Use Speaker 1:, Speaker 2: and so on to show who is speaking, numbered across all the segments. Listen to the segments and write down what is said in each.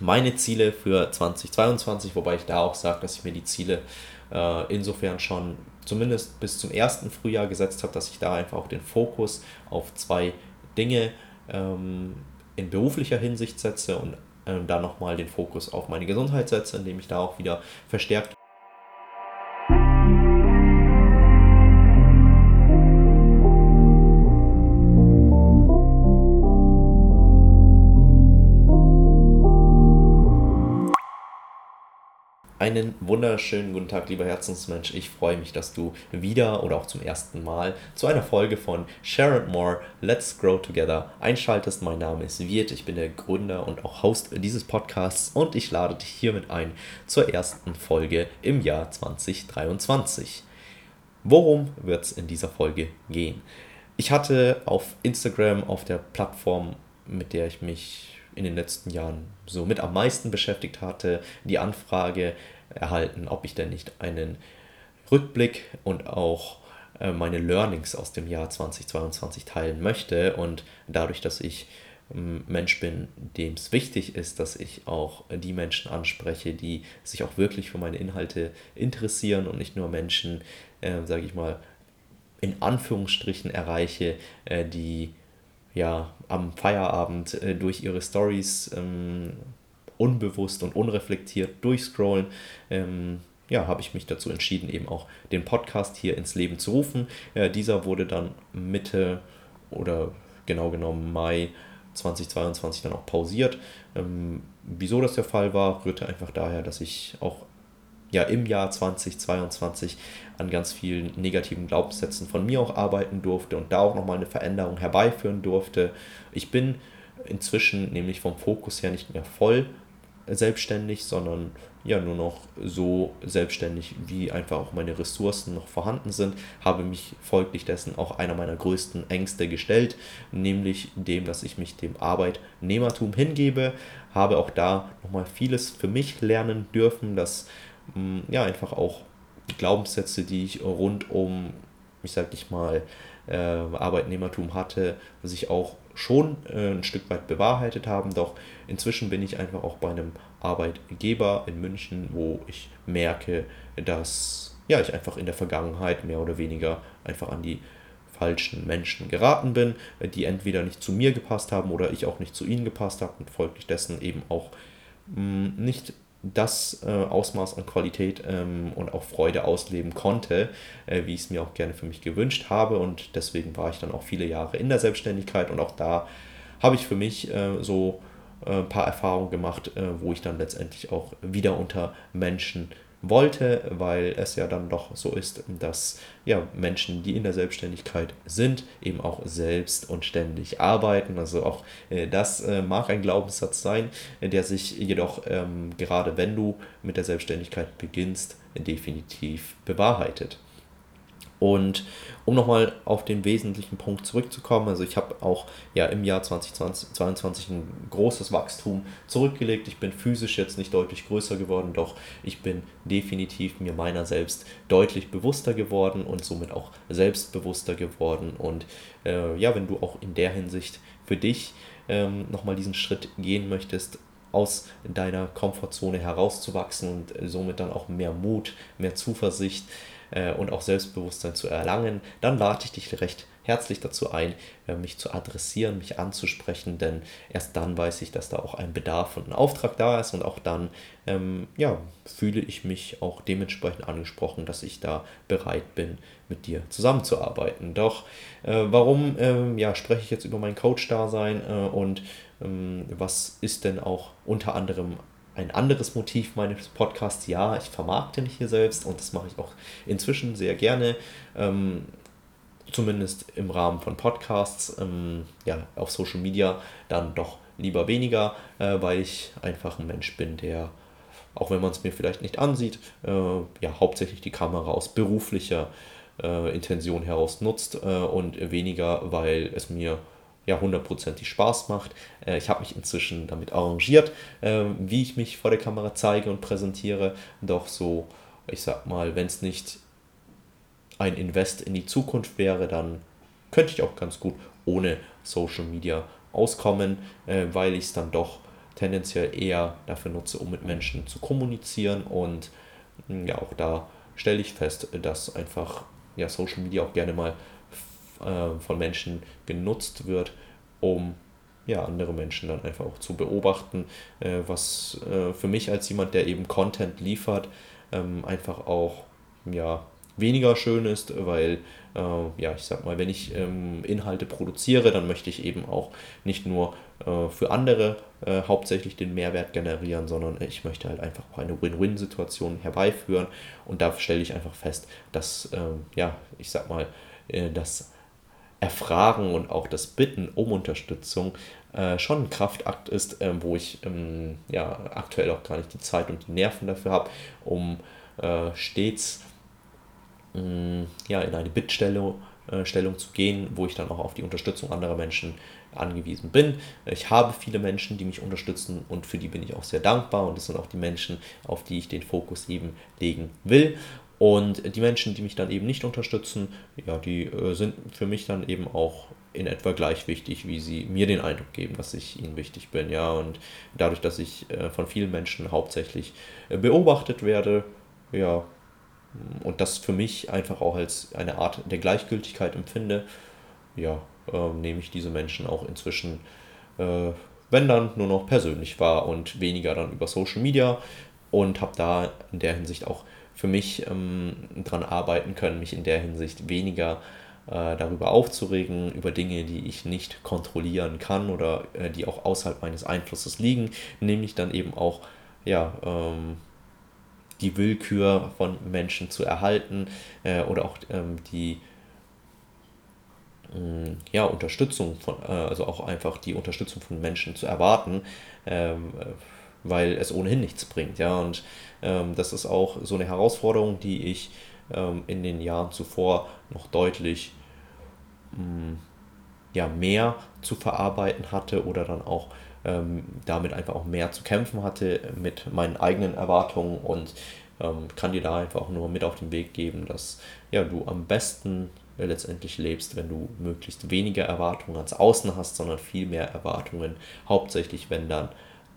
Speaker 1: meine Ziele für 2022, wobei ich da auch sage, dass ich mir die Ziele äh, insofern schon zumindest bis zum ersten Frühjahr gesetzt habe, dass ich da einfach auch den Fokus auf zwei Dinge ähm, in beruflicher Hinsicht setze und ähm, da nochmal den Fokus auf meine Gesundheit setze, indem ich da auch wieder verstärkt wunderschönen guten Tag, lieber Herzensmensch. Ich freue mich, dass du wieder oder auch zum ersten Mal zu einer Folge von Sharon More Let's Grow Together einschaltest. Mein Name ist Wirt, ich bin der Gründer und auch Host dieses Podcasts und ich lade dich hiermit ein zur ersten Folge im Jahr 2023. Worum wird es in dieser Folge gehen? Ich hatte auf Instagram, auf der Plattform, mit der ich mich in den letzten Jahren so mit am meisten beschäftigt hatte, die Anfrage erhalten, ob ich denn nicht einen Rückblick und auch äh, meine Learnings aus dem Jahr 2022 teilen möchte. Und dadurch, dass ich ähm, Mensch bin, dem es wichtig ist, dass ich auch die Menschen anspreche, die sich auch wirklich für meine Inhalte interessieren und nicht nur Menschen, äh, sage ich mal, in Anführungsstrichen erreiche, äh, die ja am Feierabend äh, durch ihre Stories ähm, unbewusst und unreflektiert durchscrollen, ähm, ja, habe ich mich dazu entschieden, eben auch den Podcast hier ins Leben zu rufen. Äh, dieser wurde dann Mitte oder genau genommen Mai 2022 dann auch pausiert. Ähm, wieso das der Fall war, rührte einfach daher, dass ich auch ja im Jahr 2022 an ganz vielen negativen Glaubenssätzen von mir auch arbeiten durfte und da auch nochmal eine Veränderung herbeiführen durfte. Ich bin inzwischen nämlich vom Fokus her nicht mehr voll selbstständig, sondern ja nur noch so selbstständig, wie einfach auch meine Ressourcen noch vorhanden sind, habe mich folglich dessen auch einer meiner größten Ängste gestellt, nämlich dem, dass ich mich dem Arbeitnehmertum hingebe, habe auch da nochmal vieles für mich lernen dürfen, dass ja einfach auch Glaubenssätze, die ich rund um, ich sag ich mal, äh, Arbeitnehmertum hatte, sich auch schon äh, ein Stück weit bewahrheitet haben. Doch inzwischen bin ich einfach auch bei einem Arbeitgeber in München, wo ich merke, dass ja, ich einfach in der Vergangenheit mehr oder weniger einfach an die falschen Menschen geraten bin, die entweder nicht zu mir gepasst haben oder ich auch nicht zu ihnen gepasst habe und folglich dessen eben auch mh, mm, nicht das äh, Ausmaß an Qualität ähm, und auch Freude ausleben konnte, äh, wie ich es mir auch gerne für mich gewünscht habe. Und deswegen war ich dann auch viele Jahre in der Selbstständigkeit und auch da habe ich für mich äh, so äh, ein paar Erfahrungen gemacht, äh, wo ich dann letztendlich auch wieder unter Menschen wollte, weil es ja dann doch so ist, dass ja, Menschen, die in der Selbstständigkeit sind, eben auch selbst und ständig arbeiten. Also auch äh, das äh, mag ein Glaubenssatz sein, der sich jedoch ähm, gerade wenn du mit der Selbstständigkeit beginnst, definitiv bewahrheitet. Und um nochmal auf den wesentlichen Punkt zurückzukommen, also ich habe auch ja im Jahr 2022 ein großes Wachstum zurückgelegt. Ich bin physisch jetzt nicht deutlich größer geworden, doch ich bin definitiv mir meiner selbst deutlich bewusster geworden und somit auch selbstbewusster geworden. Und äh, ja, wenn du auch in der Hinsicht für dich ähm, nochmal diesen Schritt gehen möchtest, aus deiner Komfortzone herauszuwachsen und somit dann auch mehr Mut, mehr Zuversicht, äh, und auch Selbstbewusstsein zu erlangen, dann lade ich dich recht herzlich dazu ein, äh, mich zu adressieren, mich anzusprechen, denn erst dann weiß ich, dass da auch ein Bedarf und ein Auftrag da ist und auch dann ähm, ja, fühle ich mich auch dementsprechend angesprochen, dass ich da bereit bin, mit dir zusammenzuarbeiten. Doch äh, warum ähm, ja, spreche ich jetzt über mein Coach-Dasein äh, und ähm, was ist denn auch unter anderem ein anderes Motiv meines Podcasts. Ja, ich vermarkte mich hier selbst und das mache ich auch inzwischen sehr gerne. Ähm, zumindest im Rahmen von Podcasts, ähm, ja, auf Social Media dann doch lieber weniger, äh, weil ich einfach ein Mensch bin, der, auch wenn man es mir vielleicht nicht ansieht, äh, ja, hauptsächlich die Kamera aus beruflicher äh, Intention heraus nutzt äh, und weniger, weil es mir ja hundertprozentig Spaß macht. Äh, ich habe mich inzwischen damit arrangiert, äh, wie ich mich vor der Kamera zeige und präsentiere. Doch so, ich sag mal, wenn es nicht ein Invest in die Zukunft wäre, dann könnte ich auch ganz gut ohne Social Media auskommen, äh, weil ich es dann doch tendenziell eher dafür nutze, um mit Menschen zu kommunizieren und hm, ja, auch da stelle ich fest, dass einfach ja, Social Media auch gerne mal äh, von Menschen genutzt wird, um ja, andere Menschen dann einfach auch zu beobachten, äh, was äh, für mich als jemand, der eben Content liefert, ähm, einfach auch ja, weniger schön ist, weil äh, ja, ich sag mal, wenn ich ähm, Inhalte produziere, dann möchte ich eben auch nicht nur äh, für andere äh, hauptsächlich den Mehrwert generieren, sondern ich möchte halt einfach auch eine Win-Win-Situation herbeiführen. Und da stelle ich einfach fest, dass, ähm, ja, ich sag mal, äh, das Erfragen und auch das Bitten um Unterstützung äh, schon ein Kraftakt ist, äh, wo ich ähm, ja aktuell auch gar nicht die Zeit und die Nerven dafür habe, um äh, stets mm, ja, in eine Bittstellung äh, Stellung zu gehen, wo ich dann auch auf die Unterstützung anderer Menschen angewiesen bin. Ich habe viele Menschen, die mich unterstützen und für die bin ich auch sehr dankbar und das sind auch die Menschen, auf die ich den Fokus eben legen will. Und die Menschen, die mich dann eben nicht unterstützen, ja, die äh, sind für mich dann eben auch in etwa gleich wichtig, wie sie mir den Eindruck geben, dass ich ihnen wichtig bin. Ja, und dadurch, dass ich äh, von vielen Menschen hauptsächlich äh, beobachtet werde, ja, und das für mich einfach auch als eine Art der Gleichgültigkeit empfinde, ja, äh, nehme ich diese Menschen auch inzwischen, äh, wenn dann nur noch persönlich wahr und weniger dann über Social Media und habe da in der Hinsicht auch für mich ähm, dran arbeiten können, mich in der Hinsicht weniger äh, darüber aufzuregen, über Dinge, die ich nicht kontrollieren kann oder äh, die auch außerhalb meines Einflusses liegen, nämlich dann eben auch ja, ähm, die Willkür von Menschen zu erhalten äh, oder auch ähm, die mm, ja, Unterstützung von, äh, also auch einfach die Unterstützung von Menschen zu erwarten, ähm, weil es ohnehin nichts bringt. Ja, und ähm, das ist auch so eine Herausforderung, die ich ähm, in den Jahren zuvor noch deutlich mh, mm, ja, mehr zu verarbeiten hatte oder dann auch ähm, damit einfach auch mehr zu kämpfen hatte mit meinen eigenen Erwartungen und ähm, kann dir da einfach auch nur mit auf den Weg geben, dass ja, du am besten letztendlich lebst, wenn du möglichst weniger Erwartungen ans Außen hast, sondern viel mehr Erwartungen, hauptsächlich wenn dann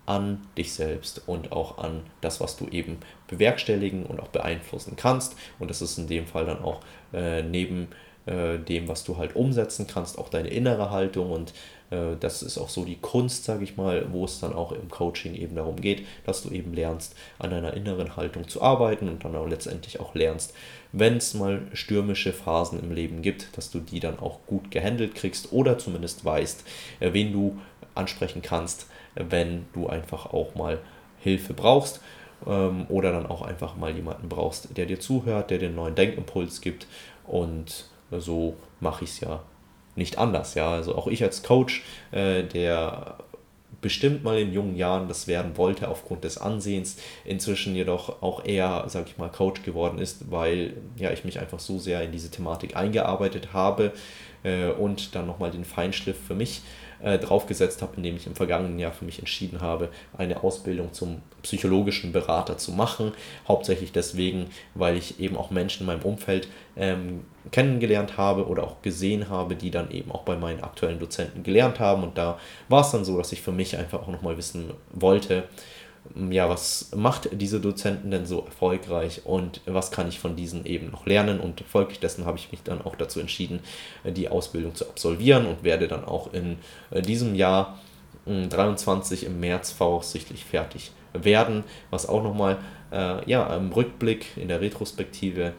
Speaker 1: an dich selbst und auch an das, was du eben bewerkstelligen und auch beeinflussen kannst. Und das ist in dem Fall dann auch äh, neben äh, dem, was du halt umsetzen kannst, auch deine innere Haltung und äh, das ist auch so die Kunst, sage ich mal, wo es dann auch im Coaching eben darum geht, dass du eben lernst, an deiner inneren Haltung zu arbeiten und dann auch letztendlich auch lernst, wenn es mal stürmische Phasen im Leben gibt, dass du die dann auch gut gehandelt kriegst oder zumindest weißt, äh, wen du ansprechen kannst, wenn du einfach auch mal Hilfe brauchst ähm, oder dann auch einfach mal jemanden brauchst, der dir zuhört, der dir einen neuen Denkimpuls gibt und so mache ich es ja nicht anders. Ja, also auch ich als Coach, äh, der bestimmt mal in jungen Jahren das werden wollte aufgrund des Ansehens, inzwischen jedoch auch eher, sag ich mal, Coach geworden ist, weil ja ich mich einfach so sehr in diese Thematik eingearbeitet habe äh, und dann nochmal den Feinschliff für mich äh, draufgesetzt habe, indem ich im vergangenen Jahr für mich entschieden habe, eine Ausbildung zum psychologischen Berater zu machen. Hauptsächlich deswegen, weil ich eben auch Menschen in meinem Umfeld ähm, kennengelernt habe oder auch gesehen habe, die dann eben auch bei meinen aktuellen Dozenten gelernt haben. Und da war es dann so, dass ich für mich einfach auch nochmal wissen wollte, ja, was macht diese Dozenten denn so erfolgreich und was kann ich von diesen eben noch lernen? Und folglich dessen habe ich mich dann auch dazu entschieden, die Ausbildung zu absolvieren und werde dann auch in äh, diesem Jahr 23 im März voraussichtlich fertig werden, was auch nochmal äh, ja, im Rückblick, in der Retrospektive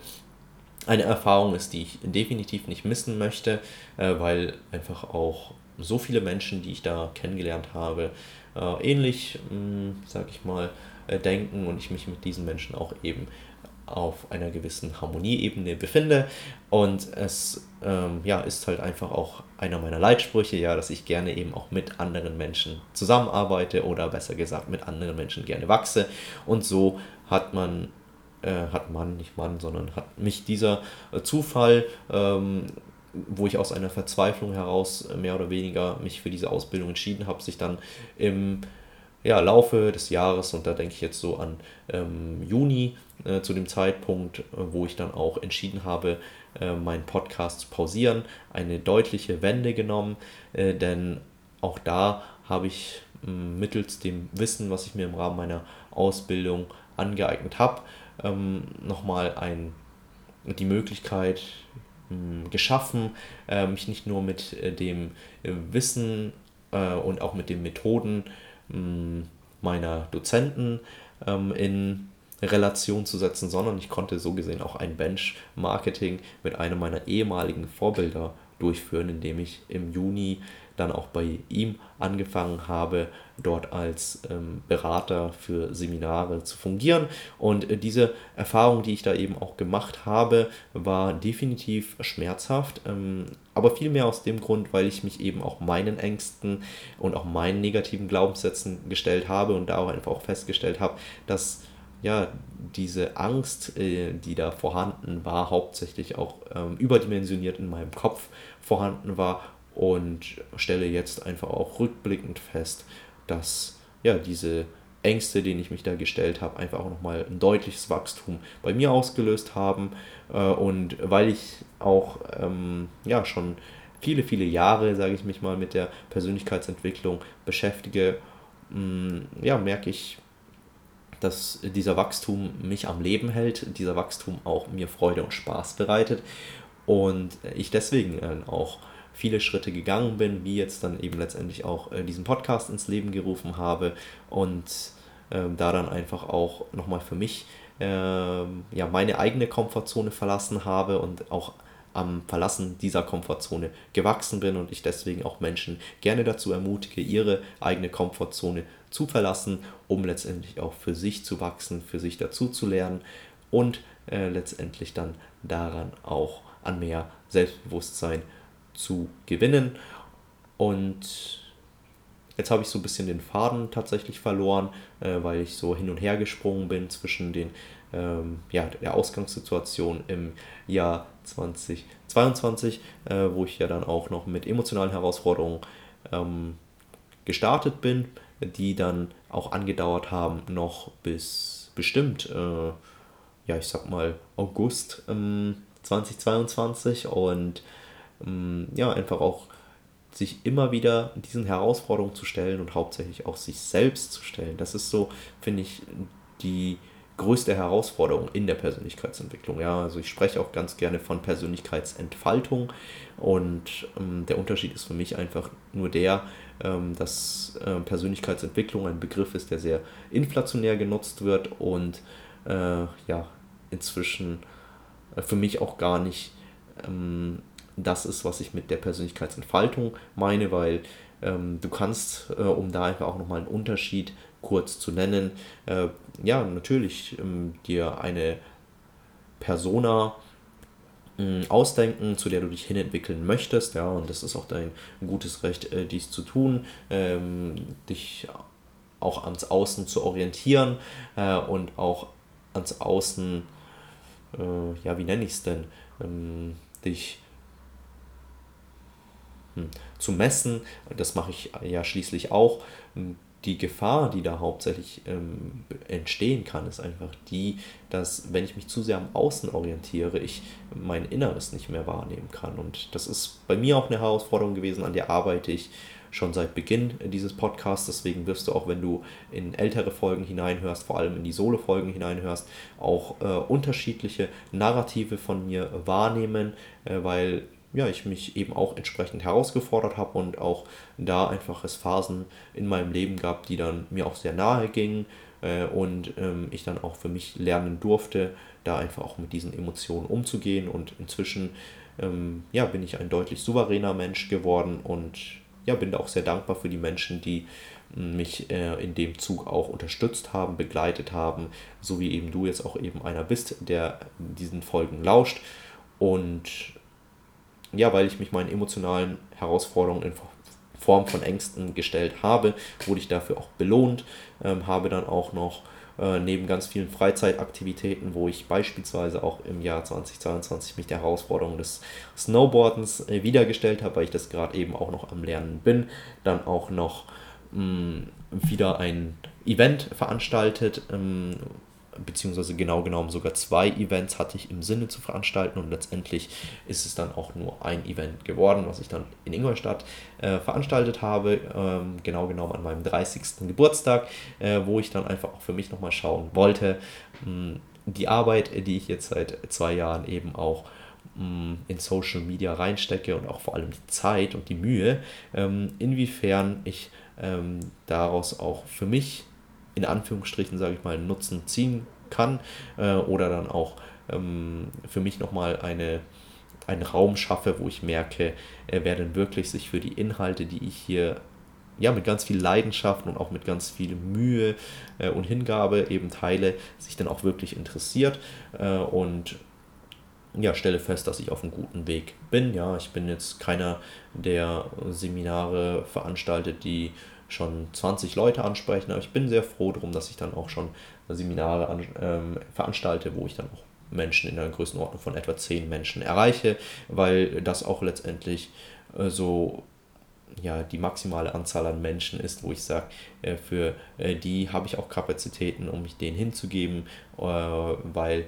Speaker 1: eine Erfahrung ist, die ich definitiv nicht missen möchte, äh, weil einfach auch so viele Menschen, die ich da kennengelernt habe, äh, ähnlich, hm, sag ich mal, äh, denken und ich mich mit diesen Menschen auch eben auf einer gewissen Harmonieebene befinde. Und es ähm, ja, ist halt einfach auch einer meiner Leitsprüche, ja, dass ich gerne eben auch mit anderen Menschen zusammenarbeite oder besser gesagt mit anderen Menschen gerne wachse. Und so hat man, äh, hat man, nicht Mann, sondern hat mich dieser äh, Zufall ähm, wo ich aus einer Verzweiflung heraus äh, mehr oder weniger mich für diese Ausbildung entschieden habe, sich dann im ja, Laufe des Jahres, und da denke ich jetzt so an ähm, Juni, äh, zu dem Zeitpunkt, äh, wo ich dann auch entschieden habe, äh, meinen Podcast zu pausieren, eine deutliche Wende genommen, äh, denn auch da habe ich mittels dem Wissen, was ich mir im Rahmen meiner Ausbildung angeeignet habe, ähm, nochmal ein, die Möglichkeit geschaffen, äh, mich nicht nur mit äh, dem äh, Wissen und auch mit den Methoden meiner Dozenten ähm, in Relation zu setzen, sondern ich konnte so gesehen auch ein Benchmarketing mit einem meiner ehemaligen Vorbilder durchführen, indem ich im Juni dann auch bei ihm angefangen habe, dort als ähm, Berater für Seminare zu fungieren. Und äh, diese Erfahrung, die ich da eben auch gemacht habe, war definitiv schmerzhaft, ähm, aber vielmehr aus dem Grund, weil ich mich eben auch meinen Ängsten und auch meinen negativen Glaubenssätzen gestellt habe und da auch einfach auch festgestellt habe, dass ja, diese Angst, äh, die da vorhanden war, hauptsächlich auch ähm, überdimensioniert in meinem Kopf vorhanden war und stelle jetzt einfach auch rückblickend fest, dass ja diese Ängste, denen ich mich da gestellt habe, einfach auch nochmal ein deutliches Wachstum bei mir ausgelöst haben. Äh, und weil ich auch ähm, ja schon viele, viele Jahre, sage ich mich mal, mit der Persönlichkeitsentwicklung beschäftige, mh, mm, ja, merke ich, dass dieser Wachstum mich am Leben hält, dieser Wachstum auch mir Freude und Spaß bereitet und ich deswegen äh, auch viele Schritte gegangen bin, wie jetzt dann eben letztendlich auch äh, diesen Podcast ins Leben gerufen habe und äh, da dann einfach auch nochmal für mich äh, ja, meine eigene Komfortzone verlassen habe und auch am Verlassen dieser Komfortzone gewachsen bin und ich deswegen auch Menschen gerne dazu ermutige, ihre eigene Komfortzone zu verlassen, um letztendlich auch für sich zu wachsen, für sich dazu zu lernen und äh, letztendlich dann daran auch an mehr Selbstbewusstsein zu gewinnen. Und jetzt habe ich so ein bisschen den Faden tatsächlich verloren, äh, weil ich so hin und her gesprungen bin zwischen den, ähm, ja, der Ausgangssituation im Jahr 2022, äh, wo ich ja dann auch noch mit emotionalen Herausforderungen ähm, gestartet bin, die dann auch angedauert haben, noch bis bestimmt, äh, ja, ich sag mal, August ähm, 2022 und ja, einfach auch sich immer wieder diesen Herausforderungen zu stellen und hauptsächlich auch sich selbst zu stellen. Das ist so, finde ich, die größte Herausforderung in der Persönlichkeitsentwicklung. Ja, also ich spreche auch ganz gerne von Persönlichkeitsentfaltung und ähm, der Unterschied ist für mich einfach nur der, ähm, dass äh, Persönlichkeitsentwicklung ein Begriff ist, der sehr inflationär genutzt wird und äh, ja inzwischen äh, für mich auch gar nicht ähm, das ist, was ich mit der Persönlichkeitsentfaltung meine, weil ähm, du kannst, äh, um da einfach auch nochmal einen Unterschied kurz zu nennen, äh, ja, natürlich ähm, dir eine Persona äh, ausdenken, zu der du dich hinentwickeln möchtest, ja, und das ist auch dein gutes Recht, äh, dies zu tun, ähm, dich auch ans Außen zu orientieren äh, und auch ans Außen, äh, ja, wie nenne ich es denn, ähm, dich zu messen. Das mache ich ja schließlich auch. Die Gefahr, die da hauptsächlich ähm, entstehen kann, ist einfach die, dass wenn ich mich zu sehr am Außen orientiere, ich mein Inneres nicht mehr wahrnehmen kann. Und das ist bei mir auch eine Herausforderung gewesen, an der arbeite ich schon seit Beginn dieses Podcasts. Deswegen wirst du auch, wenn du in ältere Folgen hineinhörst, vor allem in die Solo-Folgen hineinhörst, auch äh, unterschiedliche Narrative von mir wahrnehmen, äh, weil ja, ich mich eben auch entsprechend herausgefordert habe und auch da einfach es Phasen in meinem Leben gab, die dann mir auch sehr nahe gingen äh, und ähm, ich dann auch für mich lernen durfte, da einfach auch mit diesen Emotionen umzugehen. Und inzwischen ähm, ja, bin ich ein deutlich souveräner Mensch geworden und ja, bin da auch sehr dankbar für die Menschen, die mich äh, in dem Zug auch unterstützt haben, begleitet haben, so wie eben du jetzt auch eben einer bist, der diesen Folgen lauscht. Und ja, weil ich mich meinen emotionalen Herausforderungen in Form von Ängsten gestellt habe, wurde ich dafür auch belohnt, ähm, habe dann auch noch äh, neben ganz vielen Freizeitaktivitäten, wo ich beispielsweise auch im Jahr 2022 mich der Herausforderung des Snowboardens äh, wiedergestellt habe, weil ich das gerade eben auch noch am Lernen bin, dann auch noch mh, mm, wieder ein Event veranstaltet, ähm, beziehungsweise genau genommen sogar zwei Events hatte ich im Sinne zu veranstalten und letztendlich ist es dann auch nur ein Event geworden, was ich dann in Ingolstadt äh, veranstaltet habe, ähm, genau genommen an meinem 30. Geburtstag, äh, wo ich dann einfach auch für mich nochmal schauen wollte, mh, die Arbeit, die ich jetzt seit zwei Jahren eben auch mh, in Social Media reinstecke und auch vor allem die Zeit und die Mühe, ähm, inwiefern ich ähm, daraus auch für mich in Anführungsstrichen, sage ich mal, Nutzen ziehen kann äh, oder dann auch ähm, für mich nochmal eine, einen Raum schaffe, wo ich merke, äh, wer denn wirklich sich für die Inhalte, die ich hier ja, mit ganz viel Leidenschaft und auch mit ganz viel Mühe äh, und Hingabe eben teile, sich dann auch wirklich interessiert äh, und ja, stelle fest, dass ich auf einem guten Weg bin. Ja, ich bin jetzt keiner, der Seminare veranstaltet, die schon 20 Leute ansprechen, aber ich bin sehr froh darum, dass ich dann auch schon Seminare an, ähm, veranstalte, wo ich dann auch Menschen in einer Größenordnung von etwa 10 Menschen erreiche, weil das auch letztendlich äh, so ja, die maximale Anzahl an Menschen ist, wo ich sage, äh, für äh, die habe ich auch Kapazitäten, um mich denen hinzugeben, äh, weil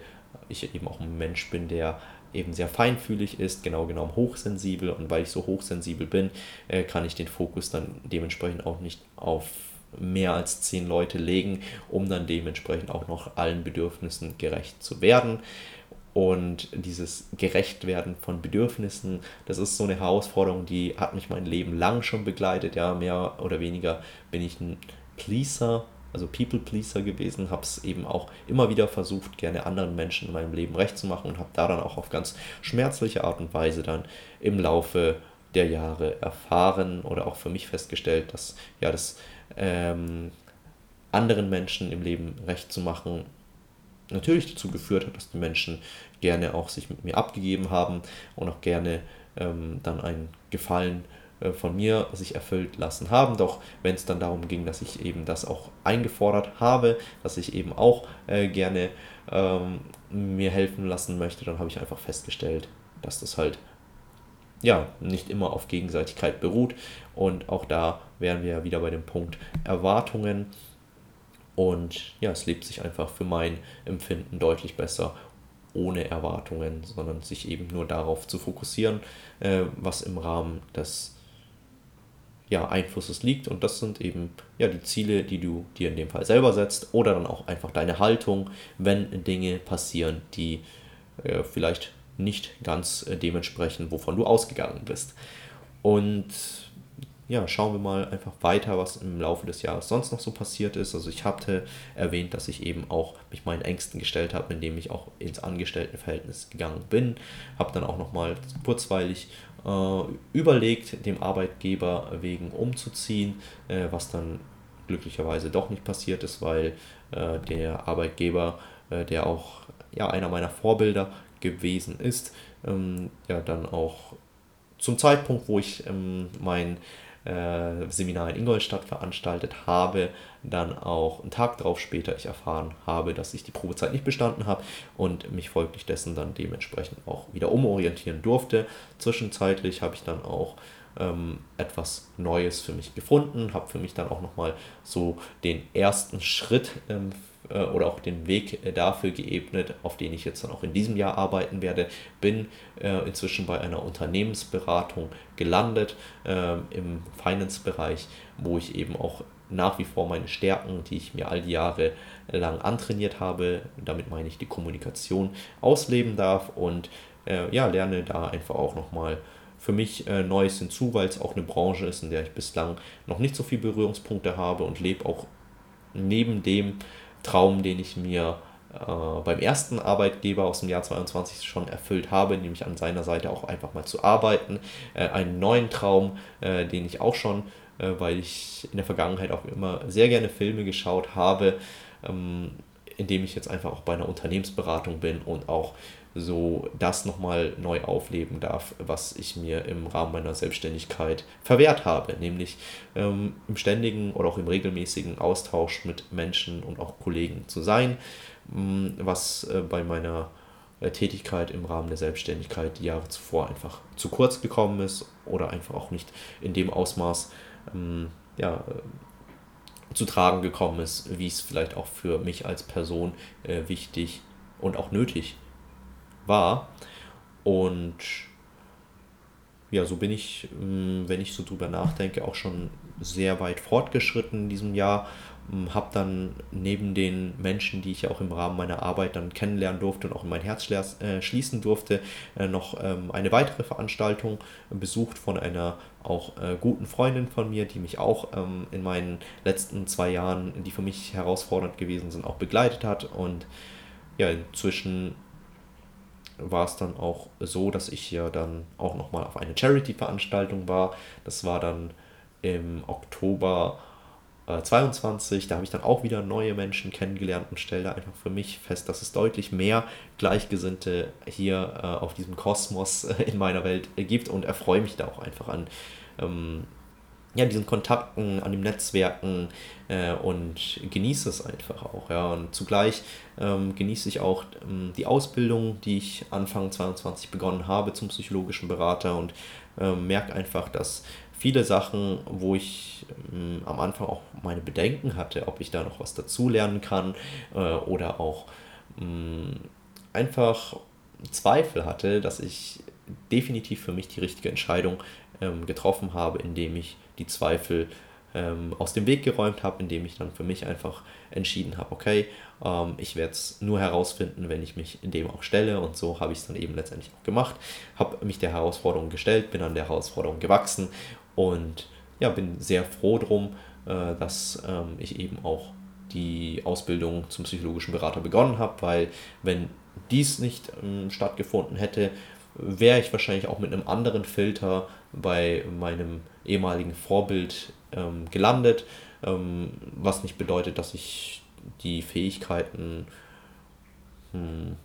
Speaker 1: ich eben auch ein Mensch bin, der eben sehr feinfühlig ist, genau genommen hochsensibel und weil ich so hochsensibel bin, äh, kann ich den Fokus dann dementsprechend auch nicht auf mehr als zehn Leute legen, um dann dementsprechend auch noch allen Bedürfnissen gerecht zu werden. Und dieses Gerechtwerden von Bedürfnissen, das ist so eine Herausforderung, die hat mich mein Leben lang schon begleitet. Ja, mehr oder weniger bin ich ein Pleaser, also People-Pleaser gewesen, habe es eben auch immer wieder versucht, gerne anderen Menschen in meinem Leben recht zu machen und habe da dann auch auf ganz schmerzliche Art und Weise dann im Laufe der Jahre erfahren oder auch für mich festgestellt, dass ja das ähm, anderen Menschen im Leben recht zu machen natürlich dazu geführt hat, dass die Menschen gerne auch sich mit mir abgegeben haben und auch gerne ähm, dann einen Gefallen äh, von mir sich erfüllt lassen haben. Doch wenn es dann darum ging, dass ich eben das auch eingefordert habe, dass ich eben auch äh, gerne ähm, mir helfen lassen möchte, dann habe ich einfach festgestellt, dass das halt ja nicht immer auf Gegenseitigkeit beruht. Und auch da wären wir wieder bei dem Punkt Erwartungen. Und ja, es lebt sich einfach für mein Empfinden deutlich besser ohne Erwartungen, sondern sich eben nur darauf zu fokussieren, äh, was im Rahmen des ja, Einflusses liegt. Und das sind eben ja, die Ziele, die du dir in dem Fall selber setzt oder dann auch einfach deine Haltung, wenn Dinge passieren, die äh, vielleicht nicht ganz äh, dementsprechend, wovon du ausgegangen bist. Und ja, schauen wir mal einfach weiter, was im Laufe des Jahres sonst noch so passiert ist. Also ich hatte erwähnt, dass ich eben auch mich meinen Ängsten gestellt habe, indem ich auch ins Angestelltenverhältnis gegangen bin. Habe dann auch nochmal kurzweilig überlegt, dem Arbeitgeber wegen umzuziehen, äh, was dann glücklicherweise doch nicht passiert ist, weil äh, der Arbeitgeber, äh, der auch ja, einer meiner Vorbilder gewesen ist, ähm, ja dann auch zum Zeitpunkt, wo ich ähm, mein äh, Seminar in Ingolstadt veranstaltet habe, dann auch einen Tag darauf später ich erfahren habe, dass ich die Probezeit nicht bestanden habe und mich folglich dessen dann dementsprechend auch wieder umorientieren durfte. Zwischenzeitlich habe ich dann auch ähm, etwas Neues für mich gefunden, habe für mich dann auch nochmal so den ersten Schritt ähm, äh, oder auch den Weg äh, dafür geebnet, auf den ich jetzt dann auch in diesem Jahr arbeiten werde. Bin äh, inzwischen bei einer Unternehmensberatung gelandet äh, im Finance-Bereich, wo ich eben auch nach wie vor meine Stärken, die ich mir all die Jahre lang antrainiert habe, damit meine ich die Kommunikation, ausleben darf und ja, lerne da einfach auch nochmal für mich äh, Neues hinzu, weil es auch eine Branche ist, in der ich bislang noch nicht so viele Berührungspunkte habe und lebe auch neben dem Traum, den ich mir äh, beim ersten Arbeitgeber aus dem Jahr 22 schon erfüllt habe, nämlich an seiner Seite auch einfach mal zu arbeiten. Äh, einen neuen Traum, äh, den ich auch schon, äh, weil ich in der Vergangenheit auch immer sehr gerne Filme geschaut habe, ähm, indem ich jetzt einfach auch bei einer Unternehmensberatung bin und auch so das nochmal neu aufleben darf, was ich mir im Rahmen meiner Selbstständigkeit verwehrt habe, nämlich ähm, im ständigen oder auch im regelmäßigen Austausch mit Menschen und auch Kollegen zu sein, ähm, was äh, bei meiner äh, Tätigkeit im Rahmen der Selbstständigkeit die Jahre zuvor einfach zu kurz gekommen ist oder einfach auch nicht in dem Ausmaß ähm, ja, zu tragen gekommen ist, wie es vielleicht auch für mich als Person äh, wichtig und auch nötig war. Und ja, so bin ich, mm, wenn ich so drüber nachdenke, auch schon sehr weit fortgeschritten in diesem Jahr. Mm, habe dann neben den Menschen, die ich ja auch im Rahmen meiner Arbeit dann kennenlernen durfte und auch in mein Herz äh, schließen durfte, äh, noch ähm, eine weitere Veranstaltung besucht von einer auch äh, guten Freundin von mir, die mich auch ähm, in meinen letzten zwei Jahren, die für mich herausfordernd gewesen sind, auch begleitet hat. Und ja, inzwischen war es dann auch so, dass ich ja dann auch nochmal auf eine Charity-Veranstaltung war. Das war dann im Oktober äh, 22. Da habe ich dann auch wieder neue Menschen kennengelernt und stelle da einfach für mich fest, dass es deutlich mehr Gleichgesinnte hier äh, auf diesem Kosmos äh, in meiner Welt gibt und erfreue mich da auch einfach an ähm, ja, diesen Kontakten, an dem Netzwerken äh, und genieße es einfach auch. Ja. Und zugleich ähm, genieße ich auch ähm, die Ausbildung, die ich Anfang 22 begonnen habe zum psychologischen Berater und ähm, merke einfach, dass viele Sachen, wo ich ähm, am Anfang auch meine Bedenken hatte, ob ich da noch was dazulernen kann äh, oder auch ähm, einfach Zweifel hatte, dass ich definitiv für mich die richtige Entscheidung ähm, getroffen habe, indem ich die Zweifel ähm, aus dem Weg geräumt habe, indem ich dann für mich einfach entschieden habe, okay, ähm, ich werde es nur herausfinden, wenn ich mich in dem auch stelle. Und so habe ich es dann eben letztendlich auch gemacht, habe mich der Herausforderung gestellt, bin an der Herausforderung gewachsen und ja, bin sehr froh drum, äh, dass ähm, ich eben auch die Ausbildung zum psychologischen Berater begonnen habe, weil wenn dies nicht ähm, stattgefunden hätte, wäre ich wahrscheinlich auch mit einem anderen Filter bei meinem ehemaligen Vorbild ähm, gelandet, ähm, was nicht bedeutet, dass ich die Fähigkeiten hm,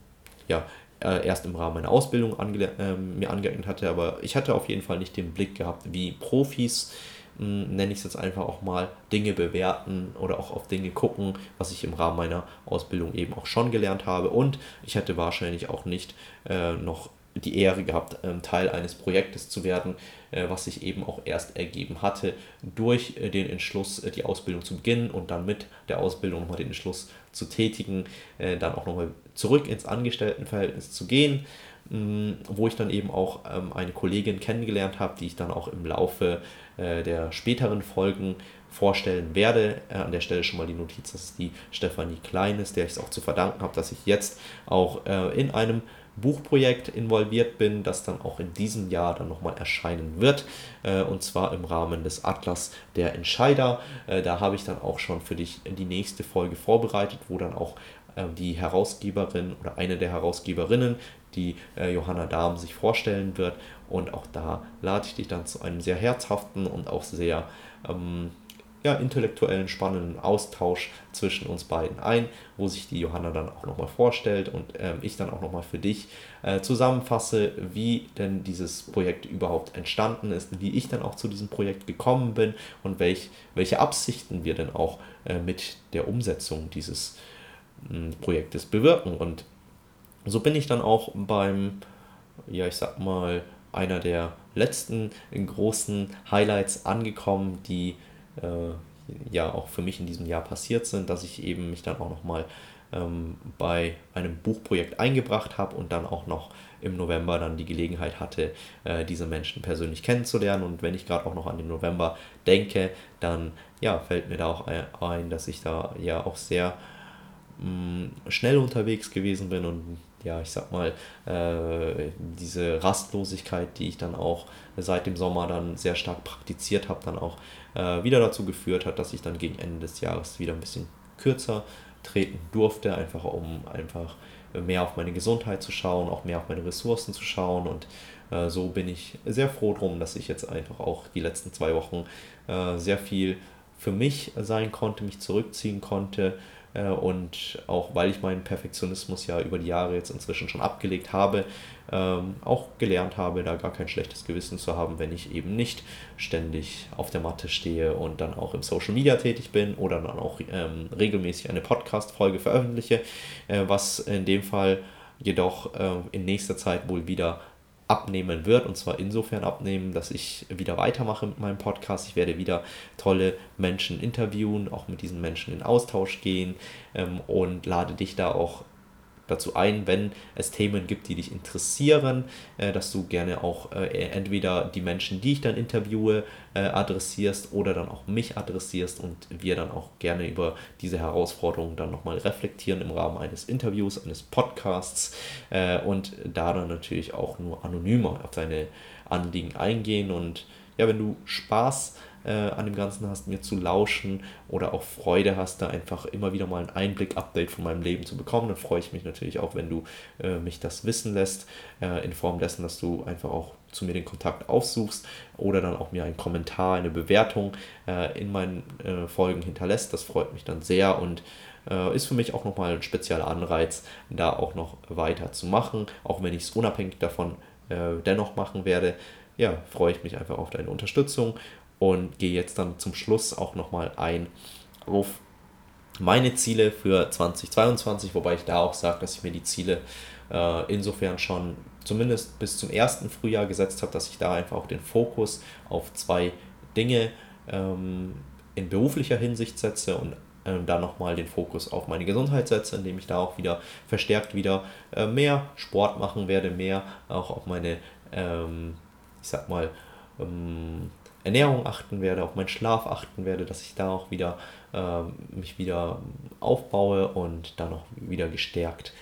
Speaker 1: ja, äh, erst im Rahmen meiner Ausbildung ange äh, mir angeeignet hatte, aber ich hatte auf jeden Fall nicht den Blick gehabt, wie Profis, hm, nenne ich es jetzt einfach auch mal, Dinge bewerten oder auch auf Dinge gucken, was ich im Rahmen meiner Ausbildung eben auch schon gelernt habe. Und ich hätte wahrscheinlich auch nicht äh, noch die Ehre gehabt, ähm, Teil eines Projektes zu werden, äh, was sich eben auch erst ergeben hatte durch äh, den Entschluss, äh, die Ausbildung zu beginnen und dann mit der Ausbildung nochmal den Entschluss zu tätigen, dann auch nochmal zurück ins Angestelltenverhältnis zu gehen, mm, wo ich dann eben auch ähm, eine Kollegin kennengelernt habe, die ich dann auch im Laufe der späteren Folgen vorstellen werde. An der Stelle schon mal die Notiz, dass es die Stefanie Klein ist, der ich es auch zu verdanken habe, dass ich jetzt auch in einem Buchprojekt involviert bin, das dann auch in diesem Jahr dann nochmal erscheinen wird. Äh, und zwar im Rahmen des Atlas der Entscheider. Äh, da habe ich dann auch schon für dich die nächste Folge vorbereitet, wo dann auch äh, die Herausgeberin oder eine der Herausgeberinnen, die Johanna Dahm, sich vorstellen wird. Und auch da lade ich dich dann zu einem sehr herzhaften und auch sehr ähm, ja, intellektuellen, spannenden Austausch zwischen uns beiden ein, wo sich die Johanna dann auch nochmal vorstellt und ähm, ich dann auch nochmal für dich äh, zusammenfasse, wie denn dieses Projekt überhaupt entstanden ist, wie ich dann auch zu diesem Projekt gekommen bin und welch, welche Absichten wir denn auch äh, mit der Umsetzung dieses äh, Projektes bewirken. Und so bin ich dann auch beim, ja, ich sag mal, einer der letzten großen Highlights angekommen, die äh, ja auch für mich in diesem Jahr passiert sind, dass ich eben mich dann auch nochmal ähm, bei einem Buchprojekt eingebracht habe und dann auch noch im November dann die Gelegenheit hatte, äh, diese Menschen persönlich kennenzulernen. Und wenn ich gerade auch noch an den November denke, dann ja, fällt mir da auch ein, dass ich da ja auch sehr mm, schnell unterwegs gewesen bin und ja, ich sag mal, äh, diese Rastlosigkeit, die ich dann auch seit dem Sommer dann sehr stark praktiziert habe, dann auch äh, wieder dazu geführt hat, dass ich dann gegen Ende des Jahres wieder ein bisschen kürzer treten durfte, einfach um einfach mehr auf meine Gesundheit zu schauen, auch mehr auf meine Ressourcen zu schauen. Und äh, so bin ich sehr froh drum, dass ich jetzt einfach auch die letzten zwei Wochen äh, sehr viel für mich sein konnte, mich zurückziehen konnte, äh, und auch weil ich meinen Perfektionismus ja über die Jahre jetzt inzwischen schon abgelegt habe, ähm, auch gelernt habe, da gar kein schlechtes Gewissen zu haben, wenn ich eben nicht ständig auf der Matte stehe und dann auch im Social Media tätig bin oder dann auch ähm, regelmäßig eine Podcast-Folge veröffentliche, äh, was in dem Fall jedoch äh, in nächster Zeit wohl wieder abnehmen wird. Und zwar insofern abnehmen, dass ich wieder weitermache mit meinem Podcast. Ich werde wieder tolle Menschen interviewen, auch mit diesen Menschen in Austausch gehen ähm, und lade dich da auch dazu ein, wenn es Themen gibt, die dich interessieren, äh, dass du gerne auch äh, entweder die Menschen, die ich dann interviewe, äh, adressierst oder dann auch mich adressierst und wir dann auch gerne über diese Herausforderungen dann nochmal reflektieren im Rahmen eines Interviews, eines Podcasts äh, und da dann natürlich auch nur anonymer auf deine Anliegen eingehen. Und ja, wenn du Spaß hast, äh, an dem Ganzen hast, mir zu lauschen oder auch Freude hast, da einfach immer wieder mal ein Einblick, Update von meinem Leben zu bekommen, dann freue ich mich natürlich auch, wenn du äh, mich das wissen lässt, äh, in Form dessen, dass du einfach auch zu mir den Kontakt aufsuchst oder dann auch mir einen Kommentar, eine Bewertung äh, in meinen äh, Folgen hinterlässt. Das freut mich dann sehr und äh, ist für mich auch nochmal ein spezieller Anreiz, da auch noch weiter zu machen, auch wenn ich es unabhängig davon dennoch machen werde. Ja, freue ich mich einfach auf deine Unterstützung und gehe jetzt dann zum Schluss auch nochmal ein auf meine Ziele für 2022, wobei ich da auch sage, dass ich mir die Ziele äh, insofern schon zumindest bis zum ersten Frühjahr gesetzt habe, dass ich da einfach auch den Fokus auf zwei Dinge ähm, in beruflicher Hinsicht setze und ähm, da nochmal den Fokus auf meine Gesundheit setze, indem ich da auch wieder verstärkt wieder äh, mehr Sport machen werde, mehr auch auf meine, ähm, ich sag mal, ähm, Ernährung achten werde, auf meinen Schlaf achten werde, dass ich da auch wieder äh, mich wieder aufbaue und dann auch wieder gestärkt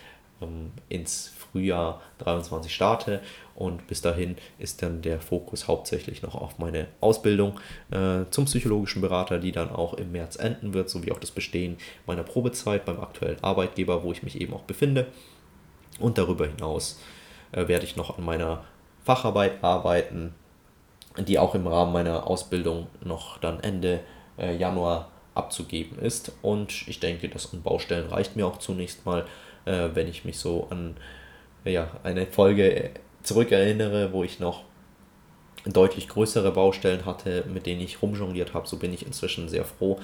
Speaker 1: ähm, ins Frühjahr 23 starte. Und bis dahin ist dann der Fokus hauptsächlich noch auf meine Ausbildung äh, zum psychologischen Berater, die dann auch im März enden wird, sowie auch das Bestehen meiner Probezeit beim aktuellen Arbeitgeber, wo ich mich eben auch befinde. Und darüber hinaus äh, werde ich noch an meiner Facharbeit arbeiten, die auch im Rahmen meiner Ausbildung noch dann Ende äh, Januar abzugeben ist. Und ich denke, das an Baustellen reicht mir auch zunächst mal, äh, wenn ich mich so an ja, eine Folge zurückerinnere, wo ich noch deutlich größere Baustellen hatte, mit denen ich rumjongliert habe, so bin ich inzwischen sehr froh,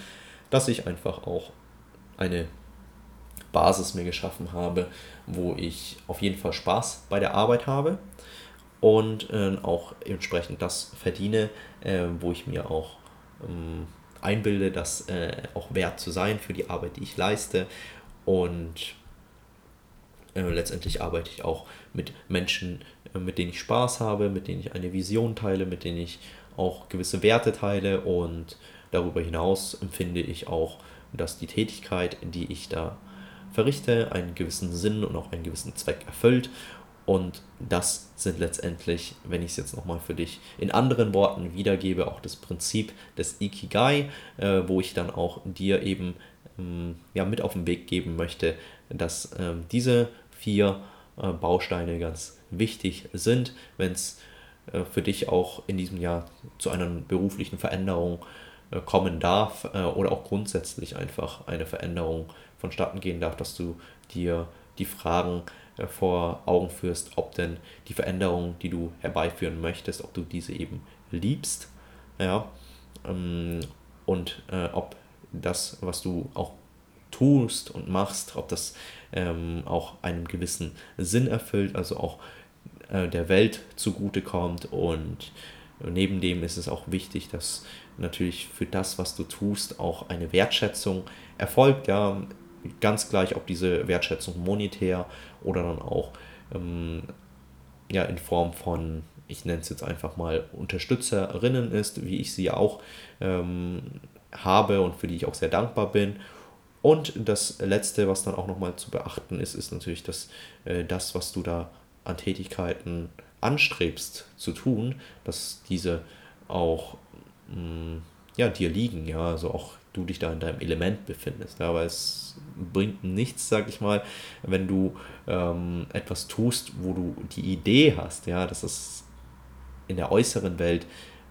Speaker 1: dass ich einfach auch eine Basis mir geschaffen habe, wo ich auf jeden Fall Spaß bei der Arbeit habe und äh, auch entsprechend das verdiene, äh, wo ich mir auch ähm, einbilde, das äh, auch wert zu sein für die Arbeit, die ich leiste. Und äh, letztendlich arbeite ich auch mit Menschen, äh, mit denen ich Spaß habe, mit denen ich eine Vision teile, mit denen ich auch gewisse Werte teile und darüber hinaus empfinde ich auch, dass die Tätigkeit, die ich da verrichte, einen gewissen Sinn und auch einen gewissen Zweck erfüllt und das sind letztendlich, wenn ich es jetzt nochmal für dich in anderen Worten wiedergebe, auch das Prinzip des Ikigai, äh, wo ich dann auch dir eben ähm, ja, mit auf den Weg geben möchte, dass ähm, diese vier äh, Bausteine ganz wichtig sind, wenn es äh, für dich auch in diesem Jahr zu einer beruflichen Veränderung äh, kommen darf äh, oder auch grundsätzlich einfach eine Veränderung vonstatten gehen darf, dass du dir die Fragen äh, vor Augen führst, ob denn die Veränderung, die du herbeiführen möchtest, ob du diese eben liebst, ja, ähm, und äh, ob das, was du auch tust und machst, ob das ähm, auch einem gewissen Sinn erfüllt, also auch äh, der Welt zugutekommt und neben dem ist es auch wichtig, dass natürlich für das, was du tust, auch eine Wertschätzung erfolgt. Ja, ganz gleich, ob diese Wertschätzung monetär oder dann auch ähm, ja, in Form von, ich nenne es jetzt einfach mal, Unterstützerinnen ist, wie ich sie auch ähm, habe und für die ich auch sehr dankbar bin. Und das Letzte, was dann auch nochmal zu beachten ist, ist natürlich, dass äh, das, was du da an Tätigkeiten anstrebst zu tun, dass diese auch mh, mm, ja, dir liegen, ja, also auch du dich da in deinem Element befindest. Ja, weil es bringt nichts, sag ich mal, wenn du ähm, etwas tust, wo du die Idee hast, ja, dass es in der äußeren Welt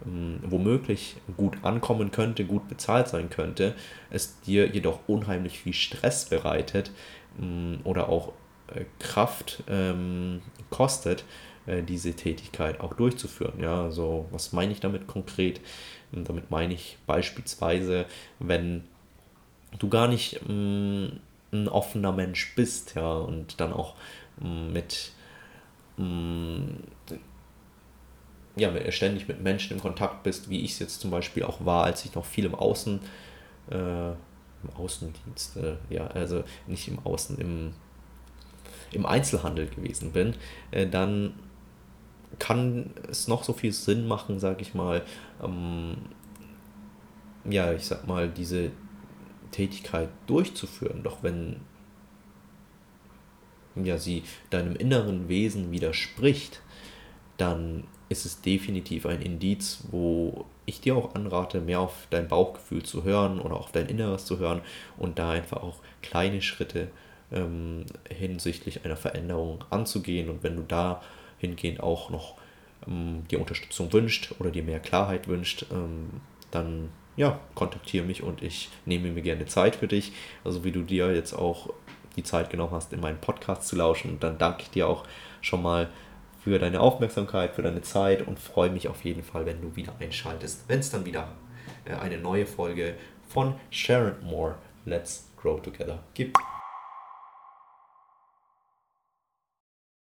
Speaker 1: ähm, womöglich gut ankommen könnte, gut bezahlt sein könnte, es dir jedoch unheimlich viel Stress bereitet ähm, oder auch äh, Kraft ähm, kostet, äh, diese Tätigkeit auch durchzuführen. Ja, also was meine ich damit konkret? Und damit meine ich beispielsweise, wenn du gar nicht mh, mm, ein offener Mensch bist, ja, und dann auch mh, mm, mit mh, mm, ja, ständig mit Menschen in Kontakt bist, wie ich es jetzt zum Beispiel auch war, als ich noch viel im Außen, äh, im Außendienst, äh, ja, also nicht im Außen, im, im Einzelhandel gewesen bin, äh, dann kann es noch so viel Sinn machen, sage ich mal, ähm, ja, ich sag mal, diese Tätigkeit durchzuführen. Doch wenn ja, sie deinem inneren Wesen widerspricht, dann ist es definitiv ein Indiz, wo ich dir auch anrate, mehr auf dein Bauchgefühl zu hören oder auf dein Inneres zu hören und da einfach auch kleine Schritte ähm, hinsichtlich einer Veränderung anzugehen. Und wenn du da hingehend auch noch ähm, dir Unterstützung wünscht oder dir mehr Klarheit wünscht, ähm, dann ja, kontaktiere mich und ich nehme mir gerne Zeit für dich. Also wie du dir jetzt auch die Zeit genommen hast, in meinen Podcast zu lauschen. Und dann danke ich dir auch schon mal für deine Aufmerksamkeit, für deine Zeit und freue mich auf jeden Fall, wenn du wieder einschaltest, wenn es dann wieder äh, eine neue Folge von Sharon Moore Let's Grow Together gibt.